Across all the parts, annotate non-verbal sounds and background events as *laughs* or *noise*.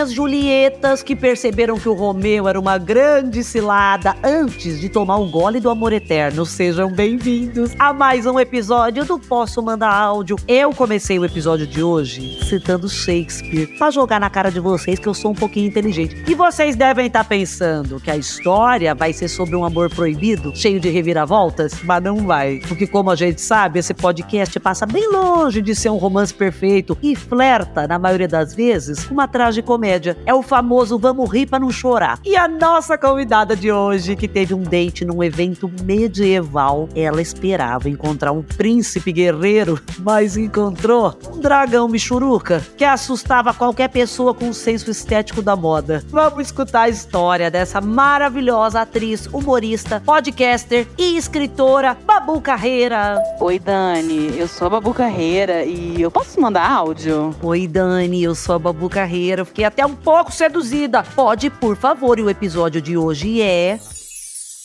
minhas Julietas que perceberam que o Romeu era uma grande cilada antes de tomar um gole do amor eterno. Sejam bem-vindos a mais um episódio do Posso Mandar Áudio. Eu comecei o episódio de hoje citando Shakespeare pra jogar na cara de vocês que eu sou um pouquinho inteligente. E vocês devem estar pensando que a história vai ser sobre um amor proibido, cheio de reviravoltas, mas não vai. Porque como a gente sabe, esse podcast passa bem longe de ser um romance perfeito e flerta, na maioria das vezes, uma tragicomédia. É o famoso vamos rir para não chorar. E a nossa convidada de hoje, que teve um date num evento medieval, ela esperava encontrar um príncipe guerreiro, mas encontrou um dragão michuruca que assustava qualquer pessoa com o senso estético da moda. Vamos escutar a história dessa maravilhosa atriz, humorista, podcaster e escritora, Babu Carreira. Oi, Dani, eu sou a Babu Carreira e eu posso mandar áudio? Oi, Dani, eu sou a Babu Carreira. Fiquei até um pouco seduzida. Pode, por favor, e o episódio de hoje é.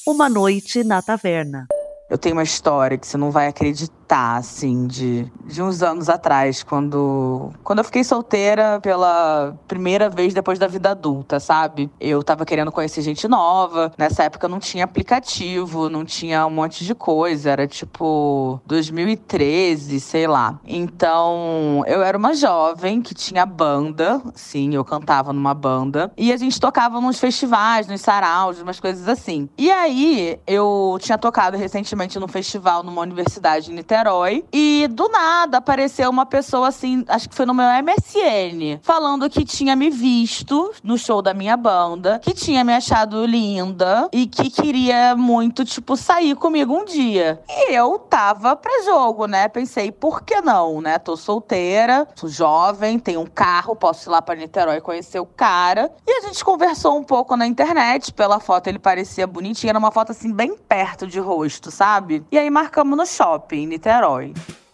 Uma Noite na Taverna. Eu tenho uma história que você não vai acreditar tá, assim, de, de uns anos atrás, quando, quando eu fiquei solteira pela primeira vez depois da vida adulta, sabe? Eu tava querendo conhecer gente nova. Nessa época não tinha aplicativo, não tinha um monte de coisa. Era tipo 2013, sei lá. Então, eu era uma jovem que tinha banda, sim, eu cantava numa banda. E a gente tocava nos festivais, nos saraus, umas coisas assim. E aí, eu tinha tocado recentemente num festival numa universidade em Niterói Niterói. E do nada apareceu uma pessoa assim, acho que foi no meu MSN, falando que tinha me visto no show da minha banda, que tinha me achado linda e que queria muito, tipo, sair comigo um dia. E eu tava pra jogo, né? Pensei, por que não, né? Tô solteira, sou jovem, tenho um carro, posso ir lá pra Niterói conhecer o cara. E a gente conversou um pouco na internet, pela foto ele parecia bonitinho, era uma foto assim, bem perto de rosto, sabe? E aí marcamos no shopping, Niterói.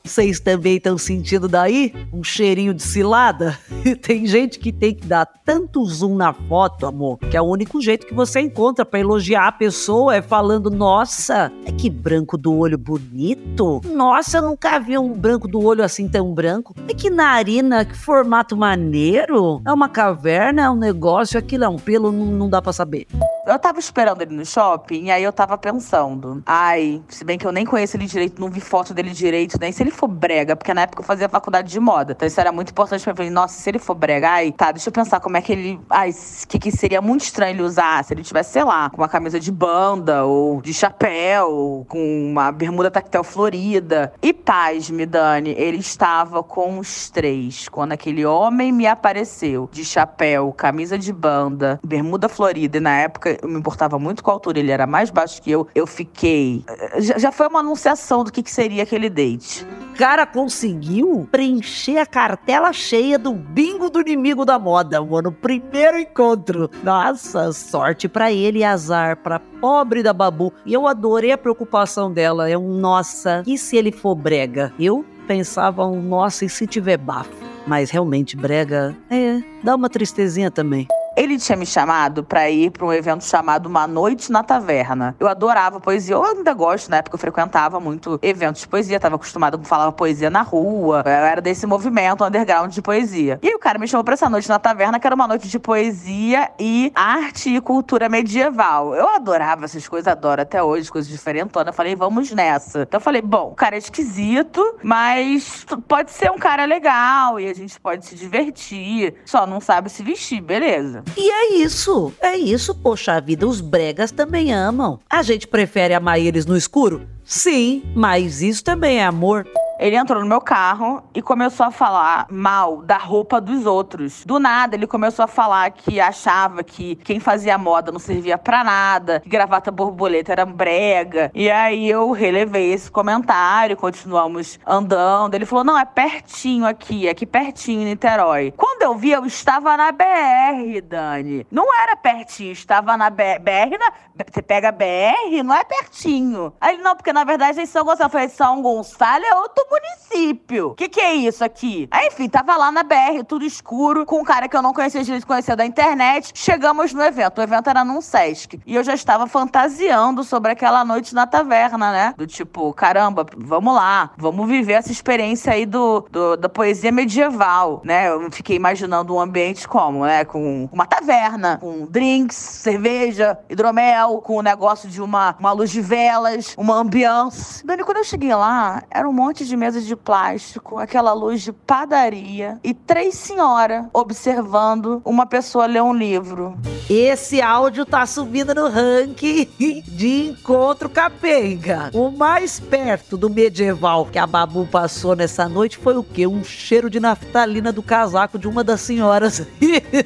Vocês também estão sentindo daí um cheirinho de cilada? *laughs* tem gente que tem que dar tanto zoom na foto, amor, que é o único jeito que você encontra para elogiar a pessoa é falando: Nossa, é que branco do olho bonito. Nossa, eu nunca vi um branco do olho assim tão branco. É que narina, que formato maneiro. É uma caverna, é um negócio, aquilo é um pelo, não, não dá para saber. Eu tava esperando ele no shopping e aí eu tava pensando, ai, se bem que eu nem conheço ele direito, não vi foto dele direito, nem se ele for brega, porque na época eu fazia faculdade de moda. Então isso era muito importante pra mim. Falei, nossa, se ele for brega, ai, tá, deixa eu pensar como é que ele. Ai, que, que seria muito estranho ele usar se ele tivesse, sei lá, com uma camisa de banda ou de chapéu, com uma bermuda tactel florida. E paz, me Dani, ele estava com os três. Quando aquele homem me apareceu de chapéu, camisa de banda, bermuda florida, e na época eu me importava muito com a altura, ele era mais baixo que eu, eu fiquei. Já, já foi uma anunciação do que, que seria aquele date. Cara conseguiu preencher a cartela cheia do bingo do inimigo da moda, mano. Primeiro encontro. Nossa, sorte para ele e azar pra pobre da Babu. E eu adorei a preocupação dela. É um nossa, e se ele for brega? Eu pensava um nossa, e se tiver bafo? Mas realmente, brega, é, dá uma tristezinha também. Ele tinha me chamado para ir para um evento chamado Uma Noite na Taverna. Eu adorava poesia, eu ainda gosto, na época eu frequentava muito eventos de poesia, tava acostumada com falar poesia na rua, eu era desse movimento underground de poesia. E aí o cara me chamou pra essa noite na taverna, que era uma noite de poesia e arte e cultura medieval. Eu adorava essas coisas, adoro até hoje, coisas diferentonas. Eu falei, vamos nessa. Então eu falei, bom, o cara é esquisito, mas pode ser um cara legal e a gente pode se divertir, só não sabe se vestir, beleza. E é isso, é isso, poxa vida, os bregas também amam. A gente prefere amar eles no escuro? Sim, mas isso também é amor. Ele entrou no meu carro e começou a falar mal da roupa dos outros. Do nada, ele começou a falar que achava que quem fazia moda não servia para nada, que gravata borboleta era brega. E aí eu relevei esse comentário, continuamos andando. Ele falou: não, é pertinho aqui, aqui pertinho em Niterói. Quando eu vi, eu estava na BR, Dani. Não era pertinho, estava na BR. BR na... Você pega BR, não é pertinho. Aí não, porque na verdade é São Gonçalo. Eu falei, São Gonçalo é outro município. O que, que é isso aqui? Aí, enfim, tava lá na BR, tudo escuro, com um cara que eu não conhecia direito, conhecia da internet. Chegamos no evento. O evento era num Sesc. E eu já estava fantasiando sobre aquela noite na taverna, né? Do tipo, caramba, vamos lá, vamos viver essa experiência aí do, do da poesia medieval, né? Eu fiquei imaginando um ambiente como, né? Com uma taverna, com drinks, cerveja, hidromel, com o um negócio de uma, uma luz de velas, uma ambiance. Dani, quando eu cheguei lá, era um monte de mesas de plástico, aquela luz de padaria e três senhoras observando uma pessoa ler um livro. Esse áudio tá subindo no ranking *laughs* de encontro capenga. O mais perto do medieval que a Babu passou nessa noite foi o quê? Um cheiro de naftalina do casaco de uma das senhoras.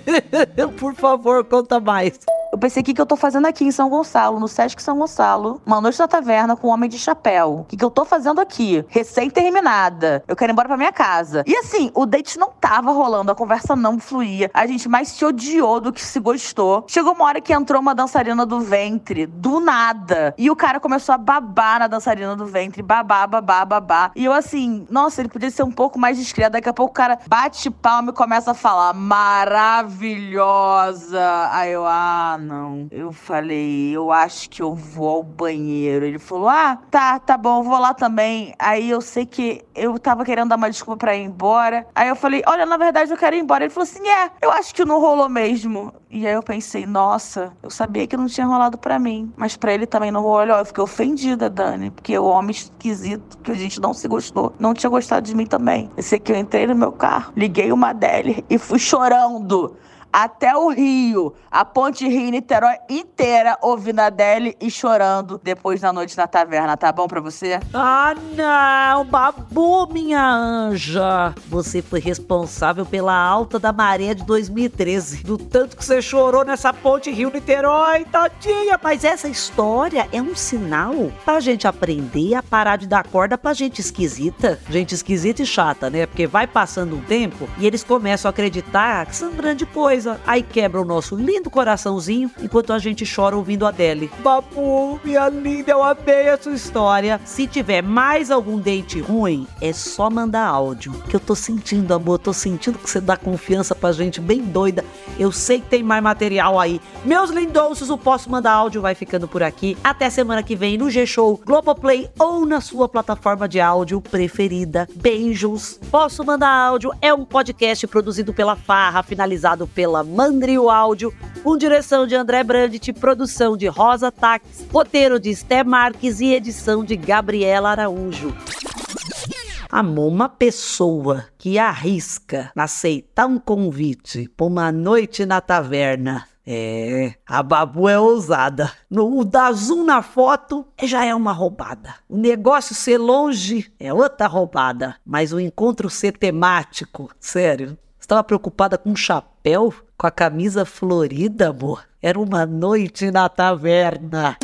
*laughs* Por favor, conta mais. Eu pensei, o que, que eu tô fazendo aqui em São Gonçalo, no Sesc São Gonçalo? Uma noite na taverna com um homem de chapéu. O que, que eu tô fazendo aqui? Recém-terminada. Eu quero ir embora pra minha casa. E assim, o date não tava rolando, a conversa não fluía. A gente mais se odiou do que se gostou. Chegou uma hora que entrou uma dançarina do ventre, do nada. E o cara começou a babar na dançarina do ventre. Babá, babá, babá. E eu assim, nossa, ele podia ser um pouco mais discreto. Daqui a pouco o cara bate palma e começa a falar: maravilhosa. Aí eu, ah, não. Eu falei, eu acho que eu vou ao banheiro. Ele falou, ah, tá, tá bom, vou lá também. Aí eu sei que eu tava querendo dar uma desculpa pra ir embora. Aí eu falei, olha, na verdade eu quero ir embora. Ele falou assim, é, eu acho que não rolou mesmo. E aí eu pensei, nossa, eu sabia que não tinha rolado pra mim. Mas pra ele também não rolou. Eu fiquei ofendida, Dani. Porque o homem esquisito, que a gente não se gostou, não tinha gostado de mim também. Eu sei que eu entrei no meu carro, liguei uma dele e fui chorando até o Rio, a ponte Rio-Niterói inteira ouvindo a Adele e chorando depois da noite na taverna. Tá bom pra você? Ah, não! Babu, minha anja! Você foi responsável pela alta da maré de 2013. Do tanto que você chorou nessa ponte Rio-Niterói, tadinha! Mas essa história é um sinal pra gente aprender a parar de dar corda pra gente esquisita. Gente esquisita e chata, né? Porque vai passando um tempo e eles começam a acreditar que são grande coisa coisa, aí quebra o nosso lindo coraçãozinho enquanto a gente chora ouvindo a Adele. Babu, minha linda, eu amei essa história. Se tiver mais algum date ruim, é só mandar áudio. Que eu tô sentindo, amor, tô sentindo que você dá confiança pra gente bem doida. Eu sei que tem mais material aí. Meus lindouços, o Posso Mandar Áudio vai ficando por aqui. Até semana que vem no G-Show, Globoplay ou na sua plataforma de áudio preferida. Beijos. Posso Mandar Áudio é um podcast produzido pela Farra, finalizado pela pela Mandrio Áudio, com direção de André Brandt, produção de Rosa Tax, roteiro de Esté Marques e edição de Gabriela Araújo. Amor, uma pessoa que arrisca aceitar um convite para uma noite na taverna é, a Babu é ousada. No, o dar zoom na foto já é uma roubada. O negócio ser longe é outra roubada. Mas o encontro ser temático, sério, estava preocupada com um chapéu? Com a camisa florida, amor? Era uma noite na taverna.